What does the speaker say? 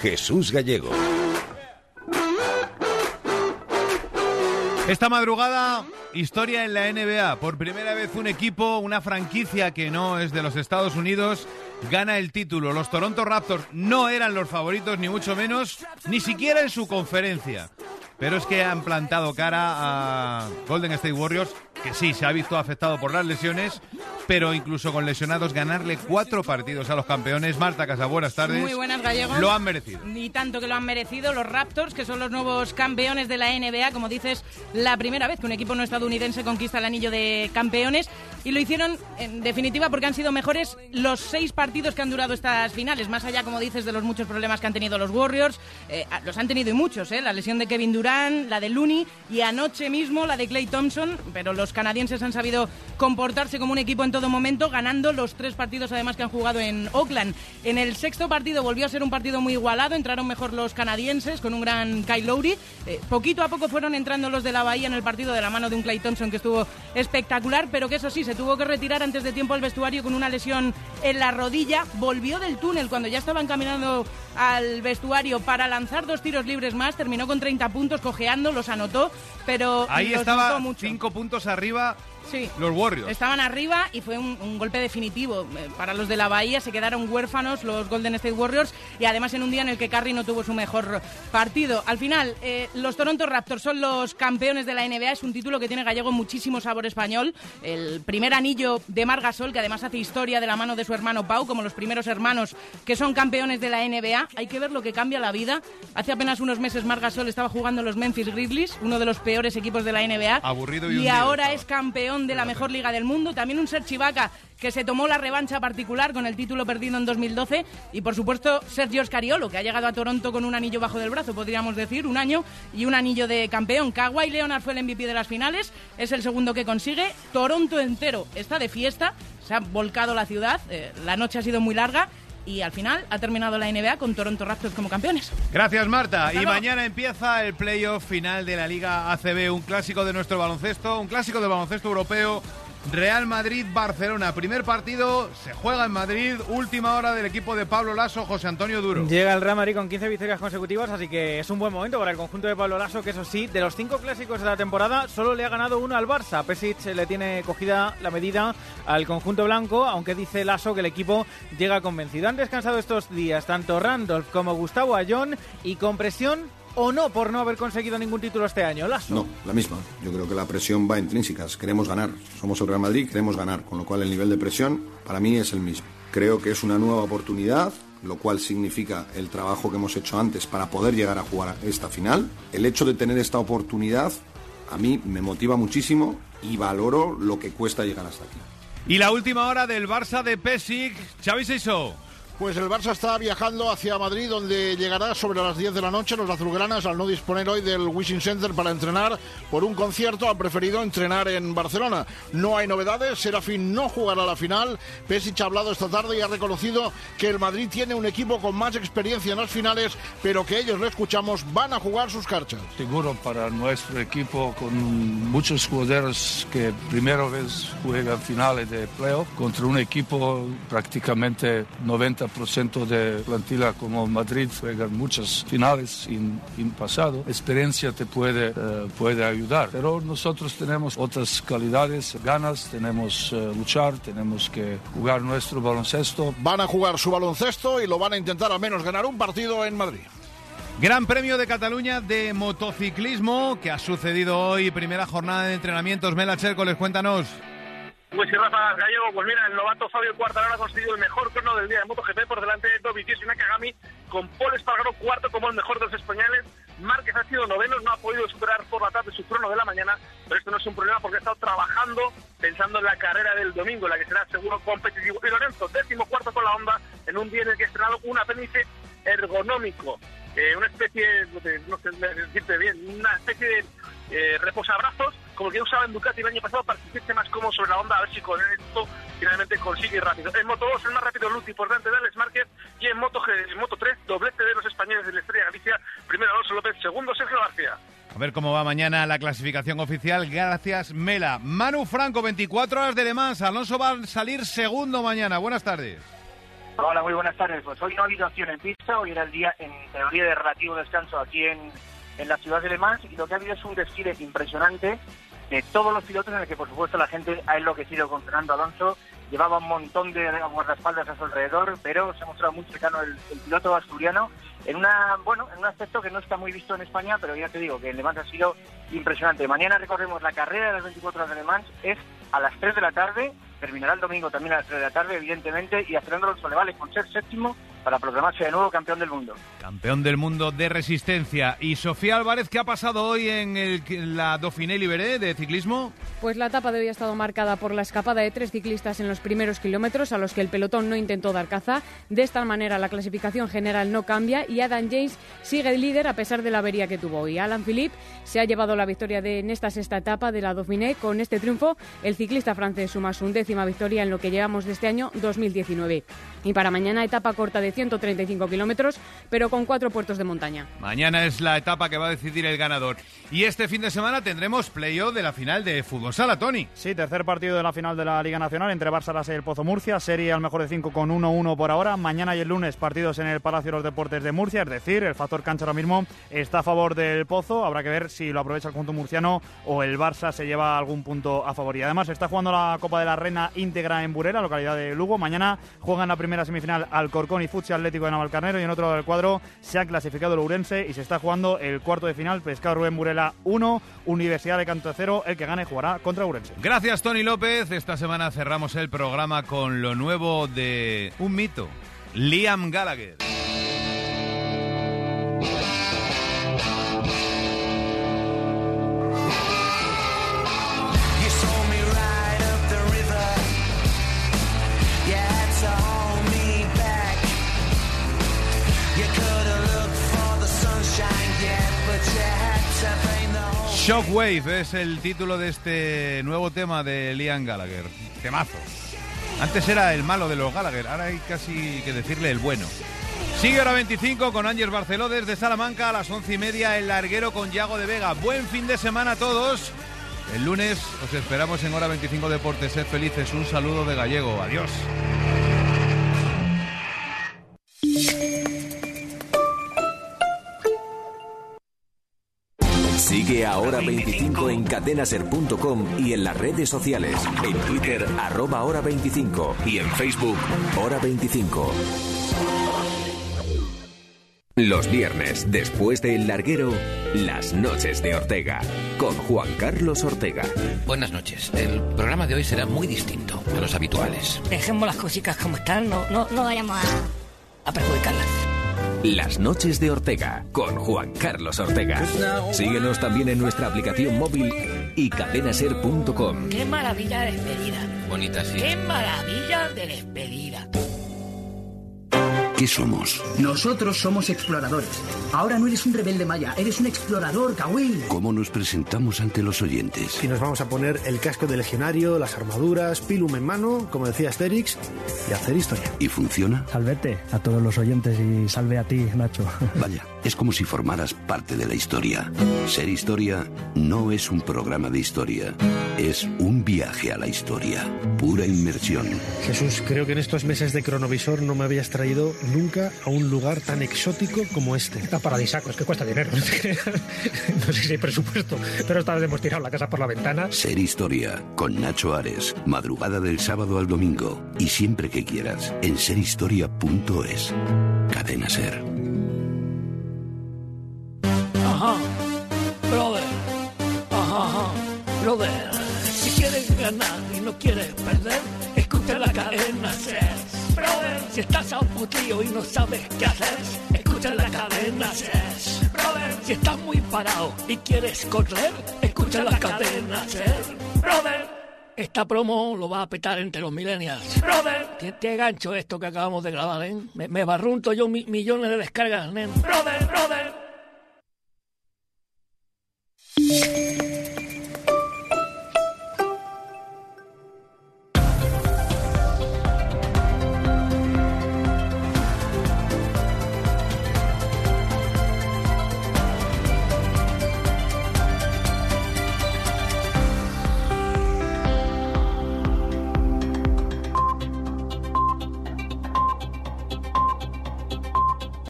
Jesús Gallego. Esta madrugada, historia en la NBA. Por primera vez un equipo, una franquicia que no es de los Estados Unidos, gana el título. Los Toronto Raptors no eran los favoritos, ni mucho menos, ni siquiera en su conferencia. Pero es que han plantado cara a Golden State Warriors, que sí, se ha visto afectado por las lesiones, pero incluso con lesionados ganarle cuatro partidos a los campeones. Marta Casa, buenas tardes. Muy buenas, Gallegos. Lo han merecido. Ni tanto que lo han merecido los Raptors, que son los nuevos campeones de la NBA. Como dices, la primera vez que un equipo no estadounidense conquista el anillo de campeones. Y lo hicieron, en definitiva, porque han sido mejores los seis partidos que han durado estas finales. Más allá, como dices, de los muchos problemas que han tenido los Warriors. Eh, los han tenido y muchos, ¿eh? La lesión de Kevin Durant, la de Looney y anoche mismo la de Clay Thompson. Pero los canadienses han sabido comportarse como un equipo en todo momento, ganando los tres partidos además que han jugado en Oakland. En el sexto partido volvió a ser un partido muy igualado, entraron mejor los canadienses con un gran Kyle Lowry. Eh, poquito a poco fueron entrando los de la Bahía en el partido de la mano de un Clay Thompson que estuvo espectacular, pero que eso sí, se tuvo que retirar antes de tiempo al vestuario con una lesión en la rodilla. Volvió del túnel cuando ya estaban caminando al vestuario para lanzar dos tiros libres más, terminó con 30 puntos cojeando, los anotó, pero Ahí los estaba notó mucho. cinco puntos arriba Sí. los Warriors. Estaban arriba y fue un, un golpe definitivo. Eh, Para los de la Bahía se quedaron huérfanos los Golden State Warriors y además en un día en el que Curry no tuvo su mejor partido. Al final, eh, los Toronto Raptors son los campeones de la NBA. Es un título que tiene gallego muchísimo sabor español. El primer anillo de Mar Gasol, que además hace historia de la mano de su hermano Pau, como los primeros hermanos que son campeones de la NBA. Hay que ver lo que cambia la vida. Hace apenas unos meses Mar Gasol estaba jugando en los Memphis Grizzlies, uno de los peores equipos de la NBA. Aburrido y y ahora estaba. es campeón de la mejor liga del mundo. También un Serge Ibaka que se tomó la revancha particular con el título perdido en 2012. Y por supuesto, Sergio Scariolo, que ha llegado a Toronto con un anillo bajo del brazo, podríamos decir, un año y un anillo de campeón. Kawhi Leonard fue el MVP de las finales, es el segundo que consigue. Toronto entero está de fiesta, se ha volcado la ciudad, eh, la noche ha sido muy larga. Y al final ha terminado la NBA con Toronto Raptors como campeones. Gracias, Marta. Y luego. mañana empieza el playoff final de la Liga ACB, un clásico de nuestro baloncesto, un clásico del baloncesto europeo. Real Madrid-Barcelona. Primer partido se juega en Madrid. Última hora del equipo de Pablo Lasso, José Antonio Duro. Llega el Real Madrid con 15 victorias consecutivas, así que es un buen momento para el conjunto de Pablo Lasso, que eso sí, de los cinco clásicos de la temporada, solo le ha ganado uno al Barça. Pesic le tiene cogida la medida al conjunto blanco, aunque dice Lasso que el equipo llega convencido. Han descansado estos días tanto Randolph como Gustavo Ayón y con presión o no por no haber conseguido ningún título este año. Lasso. No, la misma. Yo creo que la presión va intrínseca. Queremos ganar. Somos el Real Madrid, queremos ganar. Con lo cual el nivel de presión para mí es el mismo. Creo que es una nueva oportunidad, lo cual significa el trabajo que hemos hecho antes para poder llegar a jugar esta final. El hecho de tener esta oportunidad a mí me motiva muchísimo y valoro lo que cuesta llegar hasta aquí. Y la última hora del Barça de Pesic, Xavi Seiso. Pues el Barça está viajando hacia Madrid, donde llegará sobre las 10 de la noche. Los azulgranas, al no disponer hoy del Wishing Center para entrenar por un concierto, han preferido entrenar en Barcelona. No hay novedades, Serafín no jugará la final. Pesic ha hablado esta tarde y ha reconocido que el Madrid tiene un equipo con más experiencia en las finales, pero que ellos, lo escuchamos, van a jugar sus carchas. Seguro para nuestro equipo con muchos jugadores que primera vez juegan finales de playoff contra un equipo prácticamente 90% de plantilla como Madrid juegan muchas finales en, en pasado. Experiencia te puede, eh, puede ayudar, pero nosotros tenemos otras calidades, ganas, tenemos eh, luchar, tenemos que jugar nuestro baloncesto. Van a jugar su baloncesto y lo van a intentar al menos ganar un partido en Madrid. Gran Premio de Cataluña de motociclismo que ha sucedido hoy, primera jornada de entrenamientos. Mela Chércoles, cuéntanos. Pues sí, Rafa Gallego, pues mira, el novato Fabio Quartararo ha conseguido el mejor crono del día de MotoGP por delante de Dovizioso y Nakagami, con Paul Espargaro cuarto como el mejor de los españoles. Márquez ha sido noveno, no ha podido superar por la tarde su crono de la mañana, pero esto no es un problema porque ha estado trabajando pensando en la carrera del domingo, la que será seguro competitivo. Y Lorenzo, décimo cuarto con la Honda, en un día en el que ha estrenado un apéndice ergonómico, eh, una especie, no sé, no sé decirte bien, una especie de eh, reposabrazos como que usaba en Ducati el año pasado para sentirse más cómodo sobre la onda, a ver si con esto finalmente consigue ir rápido. En Moto 2 el más rápido Luti por delante de Alex Márquez y en Moto, en Moto 3 doblete de los españoles de la Estrella Galicia, primero Alonso López, segundo Sergio García. A ver cómo va mañana la clasificación oficial. Gracias, Mela. Manu Franco, 24 horas de Le Mans. Alonso va a salir segundo mañana. Buenas tardes. Hola, muy buenas tardes. Pues hoy no ha habido acción en pista, hoy era el día en teoría de relativo descanso aquí en, en la ciudad de Le Mans y lo que ha habido es un desfile impresionante de todos los pilotos en el que por supuesto la gente ha enloquecido con Fernando Alonso, llevaba un montón de guardaespaldas a su alrededor, pero se ha mostrado muy cercano el, el piloto asturiano en una bueno en un aspecto que no está muy visto en España, pero ya te digo que en Le Mans ha sido impresionante. Mañana recorremos la carrera de las 24 horas de Le Mans, es a las 3 de la tarde, terminará el domingo también a las 3 de la tarde, evidentemente, y a Fernando Alonso le vale con ser séptimo para proclamarse de nuevo campeón del mundo. Campeón del mundo de resistencia. ¿Y Sofía Álvarez qué ha pasado hoy en, el- en la Dauphiné Libéré de ciclismo? Pues la etapa de hoy ha estado marcada por la escapada de tres ciclistas en los primeros kilómetros a los que el pelotón no intentó dar caza. De esta manera la clasificación general no cambia y Adam James sigue líder a pesar de la avería que tuvo hoy. Alan Philippe se ha llevado la victoria de, en esta sexta etapa de la Dauphiné. Con este triunfo el ciclista francés suma su undécima victoria en lo que llevamos de este año 2019. Y para mañana etapa corta de 135 kilómetros, pero con cuatro puertos de montaña. Mañana es la etapa que va a decidir el ganador. Y este fin de semana tendremos playoff de la final de Fútbol Sala, Tony. Sí, tercer partido de la final de la Liga Nacional entre Barça y el Pozo Murcia. Serie al mejor de cinco con 1-1 por ahora. Mañana y el lunes partidos en el Palacio de los Deportes de Murcia. Es decir, el factor cancha ahora mismo está a favor del Pozo. Habrá que ver si lo aprovecha el conjunto murciano o el Barça se lleva algún punto a favor. Y además está jugando la Copa de la Reina íntegra en Burela, localidad de Lugo. Mañana juegan la primera semifinal Alcorcón y Futsi Atlético de Navalcarnero. Y en otro lado del cuadro se ha clasificado el Ourense y se está jugando el cuarto de final. Pescado Rubén Burela 1, Universidad de Canto 0. El que gane jugará contra Ourense. Gracias, Tony López. Esta semana cerramos el programa con lo nuevo de un mito, Liam Gallagher. Shockwave es el título de este nuevo tema de Liam Gallagher. Temazo. Antes era el malo de los Gallagher, ahora hay casi que decirle el bueno. Sigue hora 25 con Ángel Barceló desde Salamanca a las once y media el larguero con Yago de Vega. Buen fin de semana a todos. El lunes os esperamos en hora 25 Deportes. Sed felices. Un saludo de gallego. Adiós. Sigue a Hora 25 en cadenaser.com y en las redes sociales. En Twitter, arroba Hora 25 y en Facebook, Hora 25. Los viernes, después del larguero, las noches de Ortega, con Juan Carlos Ortega. Buenas noches. El programa de hoy será muy distinto a los habituales. Dejemos las cositas como están, no, no, no vayamos a, a perjudicarlas. Las noches de Ortega, con Juan Carlos Ortega. Síguenos también en nuestra aplicación móvil y cadenaser.com. ¡Qué maravilla de despedida! Bonita, sí. ¡Qué maravilla de despedida! ¿Qué somos? Nosotros somos exploradores. Ahora no eres un rebelde maya, eres un explorador, Kawil. ¿Cómo nos presentamos ante los oyentes? Y nos vamos a poner el casco de legionario, las armaduras, pilum en mano, como decía Asterix, y hacer historia. ¿Y funciona? Salvete a todos los oyentes y salve a ti, Nacho. Vaya, es como si formaras parte de la historia. Ser historia no es un programa de historia, es un viaje a la historia. Pura inmersión. Jesús, creo que en estos meses de cronovisor no me habías traído nunca a un lugar tan exótico como este. Está paradisíaco, es que cuesta dinero. no sé si hay presupuesto, pero esta vez hemos tirado la casa por la ventana. Ser historia con Nacho Ares. Madrugada del sábado al domingo. Y siempre que quieras en serhistoria.es. Cadena Ser. Brother. Ajá, ajá, brother. Si quieres ganar y no quieres perder, escucha la cadena Ser. Brother, si estás a un putillo y no sabes qué hacer, escucha la cadena Ser. Brother, si estás muy parado y quieres correr, escucha la cadena Ser. Brother. Esta promo lo va a petar entre los millennials. Brother, ¿qué, qué gancho esto que acabamos de grabar, ¿eh? Me, me barrunto yo mi- millones de descargas, nen. Brother, brother.